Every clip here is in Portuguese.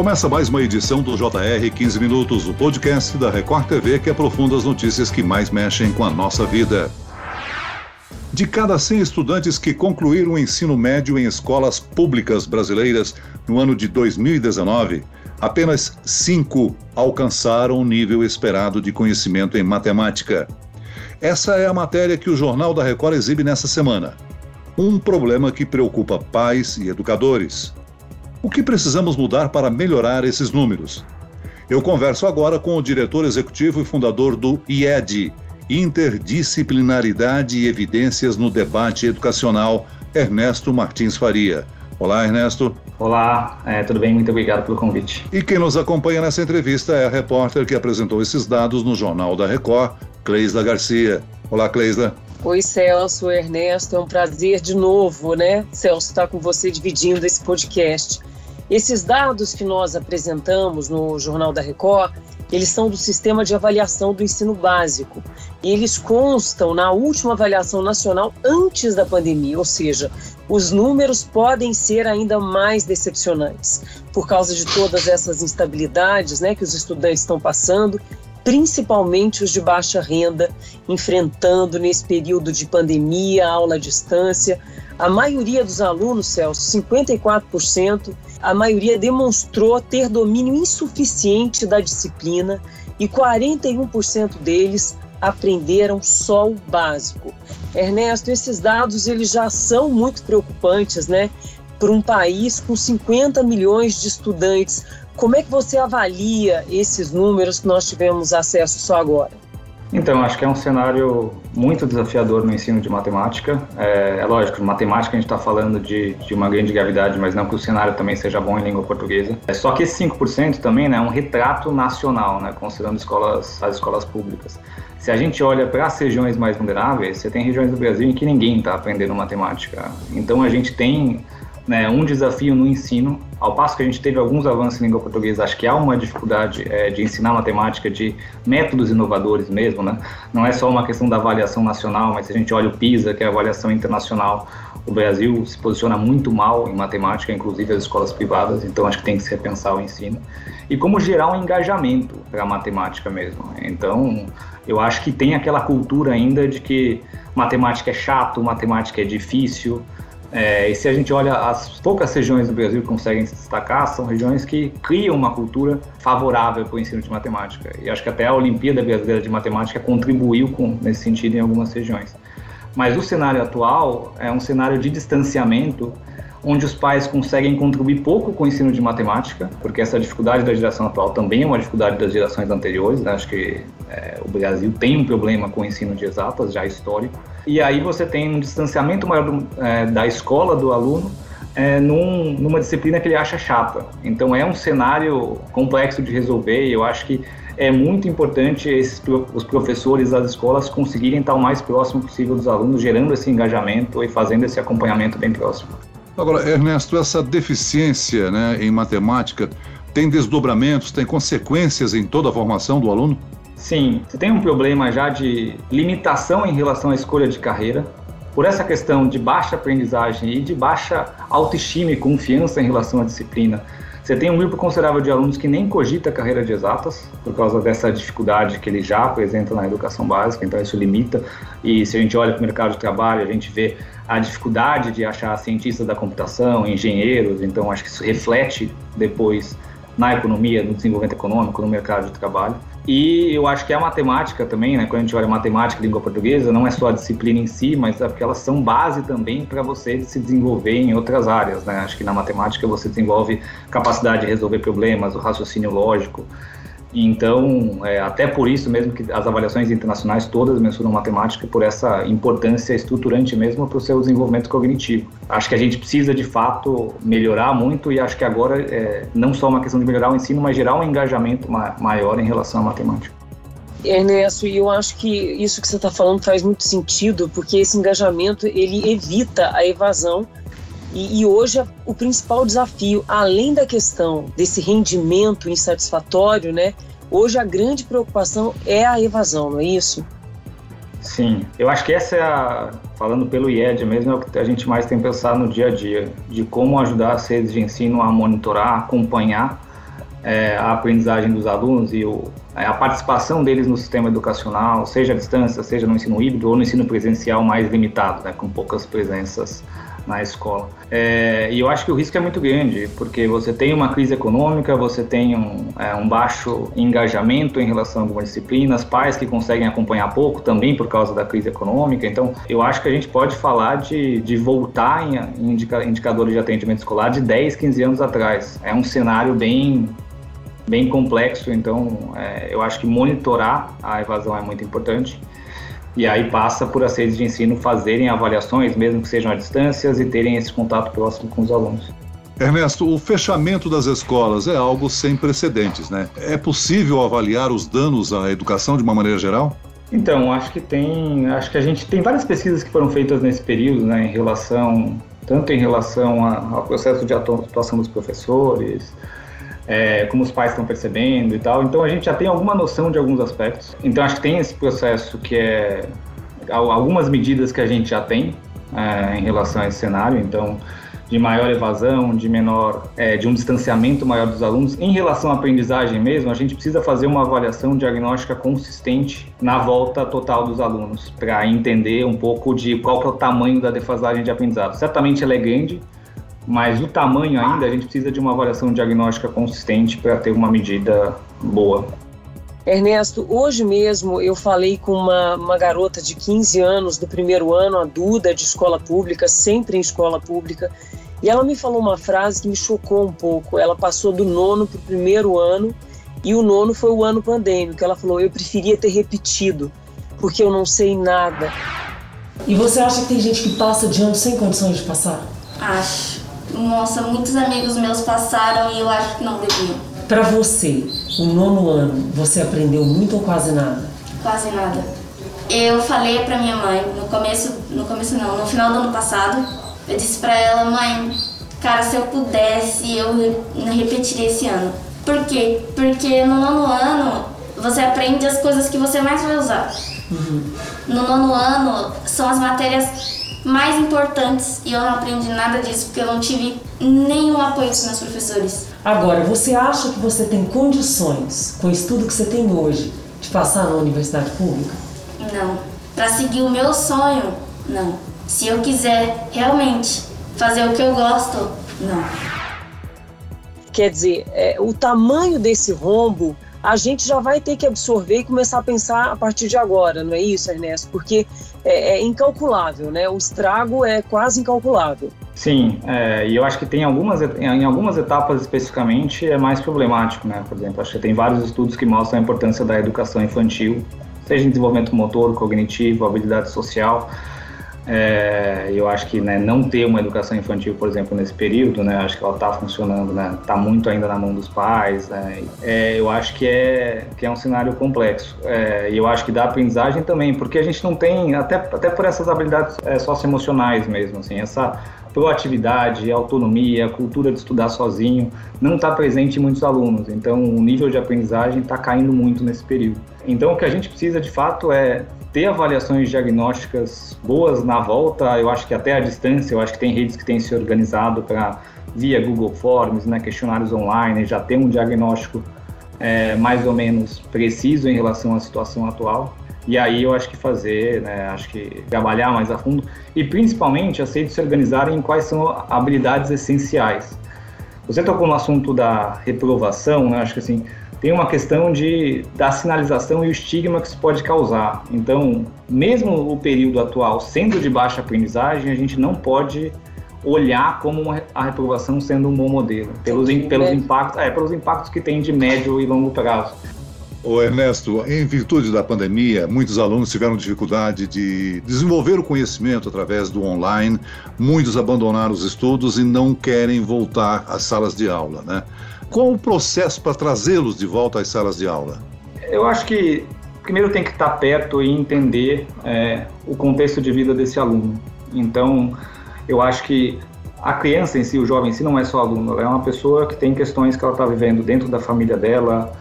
Começa mais uma edição do JR 15 Minutos, o podcast da Record TV que aprofunda as notícias que mais mexem com a nossa vida. De cada 100 estudantes que concluíram o ensino médio em escolas públicas brasileiras no ano de 2019, apenas 5 alcançaram o nível esperado de conhecimento em matemática. Essa é a matéria que o Jornal da Record exibe nessa semana. Um problema que preocupa pais e educadores. O que precisamos mudar para melhorar esses números? Eu converso agora com o diretor executivo e fundador do IED, Interdisciplinaridade e Evidências no Debate Educacional, Ernesto Martins Faria. Olá, Ernesto. Olá, é, tudo bem? Muito obrigado pelo convite. E quem nos acompanha nessa entrevista é a repórter que apresentou esses dados no Jornal da Record, Cleisla Garcia. Olá, Cleisla. Oi, Celso, Ernesto, é um prazer de novo, né? Celso, estar com você dividindo esse podcast. Esses dados que nós apresentamos no Jornal da Record, eles são do Sistema de Avaliação do Ensino Básico. E eles constam na última avaliação nacional antes da pandemia, ou seja, os números podem ser ainda mais decepcionantes por causa de todas essas instabilidades né, que os estudantes estão passando principalmente os de baixa renda, enfrentando nesse período de pandemia, aula à distância. A maioria dos alunos, Celso, 54%, a maioria demonstrou ter domínio insuficiente da disciplina e 41% deles aprenderam só o básico. Ernesto, esses dados eles já são muito preocupantes, né? Para um país com 50 milhões de estudantes como é que você avalia esses números que nós tivemos acesso só agora? Então, acho que é um cenário muito desafiador no ensino de matemática. É, é lógico, matemática a gente está falando de, de uma grande gravidade, mas não que o cenário também seja bom em língua portuguesa. É, só que esse 5% também né, é um retrato nacional, né, considerando escolas, as escolas públicas. Se a gente olha para as regiões mais vulneráveis, você tem regiões do Brasil em que ninguém está aprendendo matemática. Então, a gente tem né, um desafio no ensino, ao passo que a gente teve alguns avanços em língua portuguesa, acho que há uma dificuldade é, de ensinar matemática de métodos inovadores mesmo, né? Não é só uma questão da avaliação nacional, mas se a gente olha o PISA, que é a avaliação internacional, o Brasil se posiciona muito mal em matemática, inclusive as escolas privadas, então acho que tem que se repensar o ensino. E como gerar um engajamento para a matemática mesmo. Então, eu acho que tem aquela cultura ainda de que matemática é chato, matemática é difícil, é, e se a gente olha as poucas regiões do Brasil que conseguem se destacar, são regiões que criam uma cultura favorável para o ensino de matemática. E acho que até a Olimpíada Brasileira de Matemática contribuiu com, nesse sentido em algumas regiões. Mas o cenário atual é um cenário de distanciamento onde os pais conseguem contribuir pouco com o ensino de matemática, porque essa dificuldade da geração atual também é uma dificuldade das gerações anteriores. Né? Acho que é, o Brasil tem um problema com o ensino de exatas, já histórico. E aí você tem um distanciamento maior do, é, da escola do aluno é, num, numa disciplina que ele acha chata. Então é um cenário complexo de resolver e eu acho que é muito importante esses, os professores das escolas conseguirem estar o mais próximo possível dos alunos, gerando esse engajamento e fazendo esse acompanhamento bem próximo. Agora, Ernesto, essa deficiência né, em matemática tem desdobramentos, tem consequências em toda a formação do aluno? Sim, você tem um problema já de limitação em relação à escolha de carreira, por essa questão de baixa aprendizagem e de baixa autoestima e confiança em relação à disciplina. Você tem um grupo considerável de alunos que nem cogita a carreira de exatas, por causa dessa dificuldade que ele já apresenta na educação básica, então isso limita. E se a gente olha para o mercado de trabalho, a gente vê a dificuldade de achar cientistas da computação, engenheiros, então acho que isso reflete depois na economia, no desenvolvimento econômico, no mercado de trabalho. E eu acho que a matemática também, né, quando a gente olha matemática língua portuguesa, não é só a disciplina em si, mas é porque elas são base também para você se desenvolver em outras áreas. Né? Acho que na matemática você desenvolve capacidade de resolver problemas, o raciocínio lógico, então, é, até por isso mesmo que as avaliações internacionais todas mensuram matemática por essa importância estruturante mesmo para o seu desenvolvimento cognitivo. Acho que a gente precisa de fato melhorar muito e acho que agora é, não só uma questão de melhorar o ensino, mas gerar um engajamento ma maior em relação à matemática. Ernesto, e eu acho que isso que você está falando faz muito sentido, porque esse engajamento ele evita a evasão e, e, hoje o principal desafio, além da questão desse rendimento insatisfatório, né? Hoje a grande preocupação é a evasão, não é isso? Sim, eu acho que essa é a, falando pelo IED mesmo, é o que a gente mais tem pensado no dia a dia, de como ajudar as redes de ensino a monitorar, acompanhar é, a aprendizagem dos alunos e o, é, a participação deles no sistema educacional, seja à distância, seja no ensino híbrido ou no ensino presencial mais limitado, né, com poucas presenças na escola. É, e eu acho que o risco é muito grande, porque você tem uma crise econômica, você tem um, é, um baixo engajamento em relação a algumas disciplinas, pais que conseguem acompanhar pouco também por causa da crise econômica. Então, eu acho que a gente pode falar de, de voltar em, em indicadores de atendimento escolar de 10, 15 anos atrás. É um cenário bem bem complexo, então é, eu acho que monitorar a evasão é muito importante. E aí passa por as redes de ensino fazerem avaliações, mesmo que sejam à distância, e terem esse contato próximo com os alunos. Ernesto, o fechamento das escolas é algo sem precedentes, né? É possível avaliar os danos à educação de uma maneira geral? Então, acho que tem, acho que a gente tem várias pesquisas que foram feitas nesse período, né, em relação tanto em relação ao processo de atuação dos professores, é, como os pais estão percebendo e tal. Então a gente já tem alguma noção de alguns aspectos. Então acho que tem esse processo que é algumas medidas que a gente já tem é, em relação a esse cenário. Então de maior evasão, de menor, é, de um distanciamento maior dos alunos. Em relação à aprendizagem mesmo, a gente precisa fazer uma avaliação diagnóstica consistente na volta total dos alunos, para entender um pouco de qual que é o tamanho da defasagem de aprendizado. Certamente ela é grande, mas o tamanho ainda, a gente precisa de uma avaliação diagnóstica consistente para ter uma medida boa. Ernesto, hoje mesmo eu falei com uma, uma garota de 15 anos do primeiro ano, a Duda, de escola pública, sempre em escola pública, e ela me falou uma frase que me chocou um pouco. Ela passou do nono para o primeiro ano, e o nono foi o ano pandêmico. Ela falou: Eu preferia ter repetido, porque eu não sei nada. E você acha que tem gente que passa de ano sem condições de passar? Acho. Nossa, muitos amigos meus passaram e eu acho que não deviam. Para você, o nono ano, você aprendeu muito ou quase nada? Quase nada. Eu falei para minha mãe no começo, no começo não, no final do ano passado, eu disse para ela, mãe, cara, se eu pudesse, eu repetiria esse ano. Por quê? Porque no nono ano você aprende as coisas que você mais vai usar. Uhum. No nono ano são as matérias mais importantes e eu não aprendi nada disso porque eu não tive nenhum apoio dos meus professores. Agora, você acha que você tem condições, com o estudo que você tem hoje, de passar na universidade pública? Não. Para seguir o meu sonho, não. Se eu quiser realmente fazer o que eu gosto, não. Quer dizer, é, o tamanho desse rombo a gente já vai ter que absorver e começar a pensar a partir de agora, não é isso, Ernesto? Porque é, é incalculável, né? O estrago é quase incalculável. Sim, é, e eu acho que tem algumas, em algumas etapas especificamente é mais problemático, né? Por exemplo, acho que tem vários estudos que mostram a importância da educação infantil, seja em desenvolvimento motor, cognitivo, habilidade social. É, eu acho que né, não ter uma educação infantil, por exemplo, nesse período, né, acho que ela está funcionando, né, está muito ainda na mão dos pais. Né, é, eu acho que é que é um cenário complexo. É, e eu acho que da aprendizagem também, porque a gente não tem até até por essas habilidades é, socioemocionais mesmo, assim, essa proatividade, autonomia, cultura de estudar sozinho, não está presente em muitos alunos. Então, o nível de aprendizagem está caindo muito nesse período. Então, o que a gente precisa de fato é ter avaliações diagnósticas boas na volta, eu acho que até a distância, eu acho que tem redes que têm se organizado para, via Google Forms, né, questionários online, já ter um diagnóstico é, mais ou menos preciso em relação à situação atual. E aí eu acho que fazer, né, acho que trabalhar mais a fundo e principalmente as redes se organizarem em quais são habilidades essenciais. Você tocou no assunto da reprovação, né, acho que assim, tem uma questão de, da sinalização e o estigma que isso pode causar. Então, mesmo o período atual sendo de baixa aprendizagem, a gente não pode olhar como a reprovação sendo um bom modelo, pelos, pelos, impactos, é, pelos impactos que tem de médio e longo prazo. Ô Ernesto, em virtude da pandemia, muitos alunos tiveram dificuldade de desenvolver o conhecimento através do online, muitos abandonaram os estudos e não querem voltar às salas de aula, né? Qual o processo para trazê-los de volta às salas de aula? Eu acho que primeiro tem que estar perto e entender é, o contexto de vida desse aluno. Então, eu acho que a criança em si, o jovem em si, não é só aluno, ela é uma pessoa que tem questões que ela está vivendo dentro da família dela,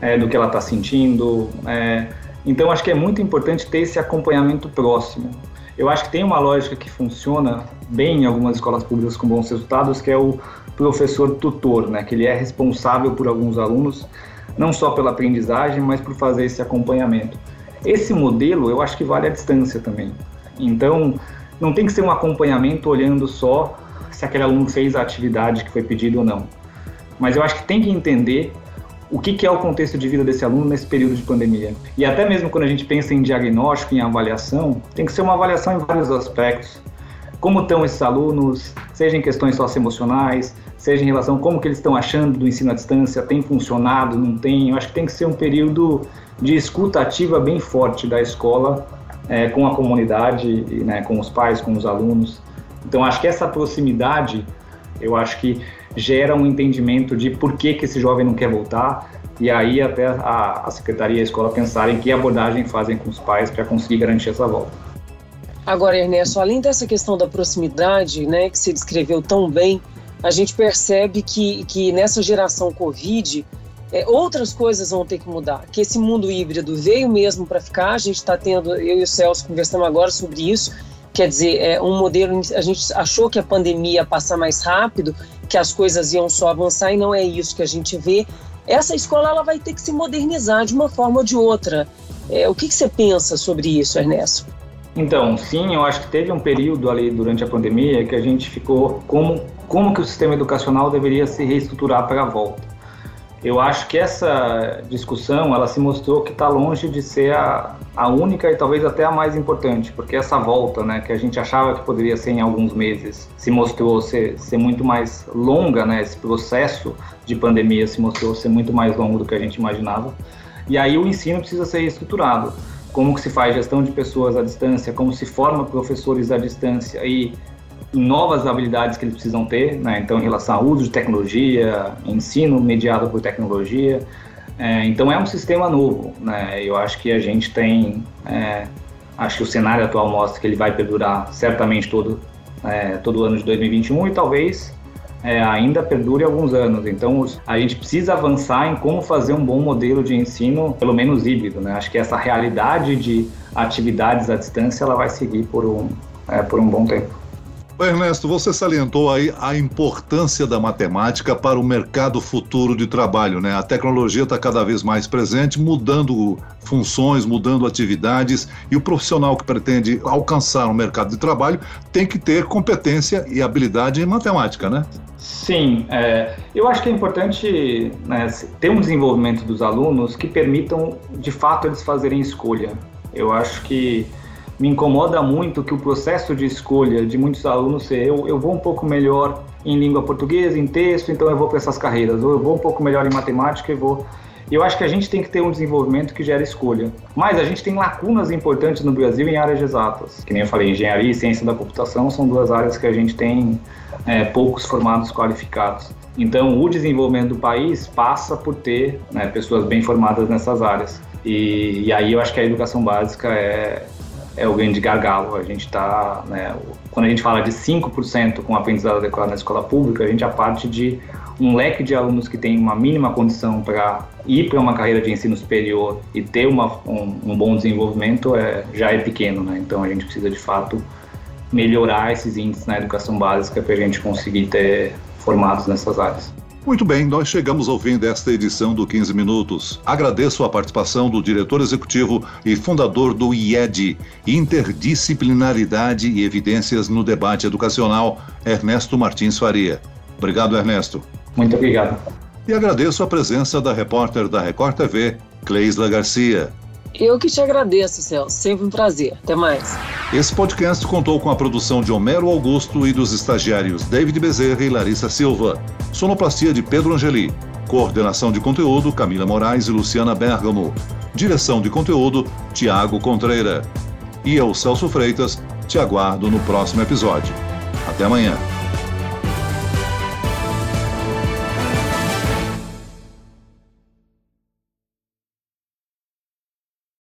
é, do que ela está sentindo. É, então, acho que é muito importante ter esse acompanhamento próximo. Eu acho que tem uma lógica que funciona bem em algumas escolas públicas com bons resultados, que é o professor tutor, né? Que ele é responsável por alguns alunos, não só pela aprendizagem, mas por fazer esse acompanhamento. Esse modelo, eu acho que vale à distância também. Então, não tem que ser um acompanhamento olhando só se aquele aluno fez a atividade que foi pedido ou não. Mas eu acho que tem que entender o que, que é o contexto de vida desse aluno nesse período de pandemia. E até mesmo quando a gente pensa em diagnóstico, em avaliação, tem que ser uma avaliação em vários aspectos. Como estão esses alunos, seja em questões socioemocionais, seja em relação a como que eles estão achando do ensino à distância, tem funcionado, não tem. Eu acho que tem que ser um período de escuta ativa bem forte da escola é, com a comunidade, né, com os pais, com os alunos. Então, acho que essa proximidade, eu acho que gera um entendimento de por que, que esse jovem não quer voltar, e aí até a, a secretaria e a escola pensarem que abordagem fazem com os pais para conseguir garantir essa volta. Agora, Ernesto, além dessa questão da proximidade, né, que se descreveu tão bem, a gente percebe que, que nessa geração Covid, é, outras coisas vão ter que mudar. Que esse mundo híbrido veio mesmo para ficar. A gente está tendo, eu e o Celso conversamos agora sobre isso. Quer dizer, é um modelo. A gente achou que a pandemia ia passar mais rápido, que as coisas iam só avançar e não é isso que a gente vê. Essa escola ela vai ter que se modernizar de uma forma ou de outra. É, o que, que você pensa sobre isso, Ernesto? Então, sim, eu acho que teve um período ali durante a pandemia que a gente ficou como como que o sistema educacional deveria se reestruturar para a volta. Eu acho que essa discussão ela se mostrou que está longe de ser a, a única e talvez até a mais importante, porque essa volta, né, que a gente achava que poderia ser em alguns meses, se mostrou ser, ser muito mais longa, né, esse processo de pandemia se mostrou ser muito mais longo do que a gente imaginava. E aí o ensino precisa ser reestruturado. Como que se faz gestão de pessoas à distância, como se forma professores à distância e novas habilidades que eles precisam ter, né? então em relação ao uso de tecnologia, ensino mediado por tecnologia. É, então é um sistema novo, né? Eu acho que a gente tem, é, acho que o cenário atual mostra que ele vai perdurar certamente todo é, todo ano de 2021 e talvez é, ainda perdure alguns anos. Então a gente precisa avançar em como fazer um bom modelo de ensino, pelo menos híbrido, né? Acho que essa realidade de atividades à distância ela vai seguir por um é, por um bom tempo. Ernesto, você salientou aí a importância da matemática para o mercado futuro de trabalho, né? A tecnologia está cada vez mais presente, mudando funções, mudando atividades, e o profissional que pretende alcançar um mercado de trabalho tem que ter competência e habilidade em matemática, né? Sim, é, eu acho que é importante né, ter um desenvolvimento dos alunos que permitam, de fato, eles fazerem escolha. Eu acho que me incomoda muito que o processo de escolha de muitos alunos seja eu, eu vou um pouco melhor em língua portuguesa, em texto, então eu vou para essas carreiras, ou eu vou um pouco melhor em matemática e vou. Eu acho que a gente tem que ter um desenvolvimento que gere escolha. Mas a gente tem lacunas importantes no Brasil em áreas exatas. Que nem eu falei, engenharia e ciência da computação são duas áreas que a gente tem é, poucos formados qualificados. Então, o desenvolvimento do país passa por ter né, pessoas bem formadas nessas áreas. E, e, aí eu acho que a educação básica é, é o grande gargalo. A gente está, né, quando a gente fala de 5% com aprendizado adequado na escola pública, a gente a parte de um leque de alunos que tem uma mínima condição para ir para uma carreira de ensino superior e ter uma, um, um, bom desenvolvimento é, já é pequeno, né? Então a gente precisa de fato melhorar esses índices na educação básica para a gente conseguir ter formados nessas áreas. Muito bem, nós chegamos ao fim desta edição do 15 Minutos. Agradeço a participação do diretor executivo e fundador do IED, Interdisciplinaridade e Evidências no Debate Educacional, Ernesto Martins Faria. Obrigado, Ernesto. Muito obrigado. E agradeço a presença da repórter da Record TV, Cleisla Garcia. Eu que te agradeço, Celso. Sempre um prazer. Até mais. Esse podcast contou com a produção de Homero Augusto e dos estagiários David Bezerra e Larissa Silva. Sonoplastia de Pedro Angeli. Coordenação de conteúdo Camila Moraes e Luciana Bergamo. Direção de conteúdo Tiago Contreira. E eu, Celso Freitas, te aguardo no próximo episódio. Até amanhã.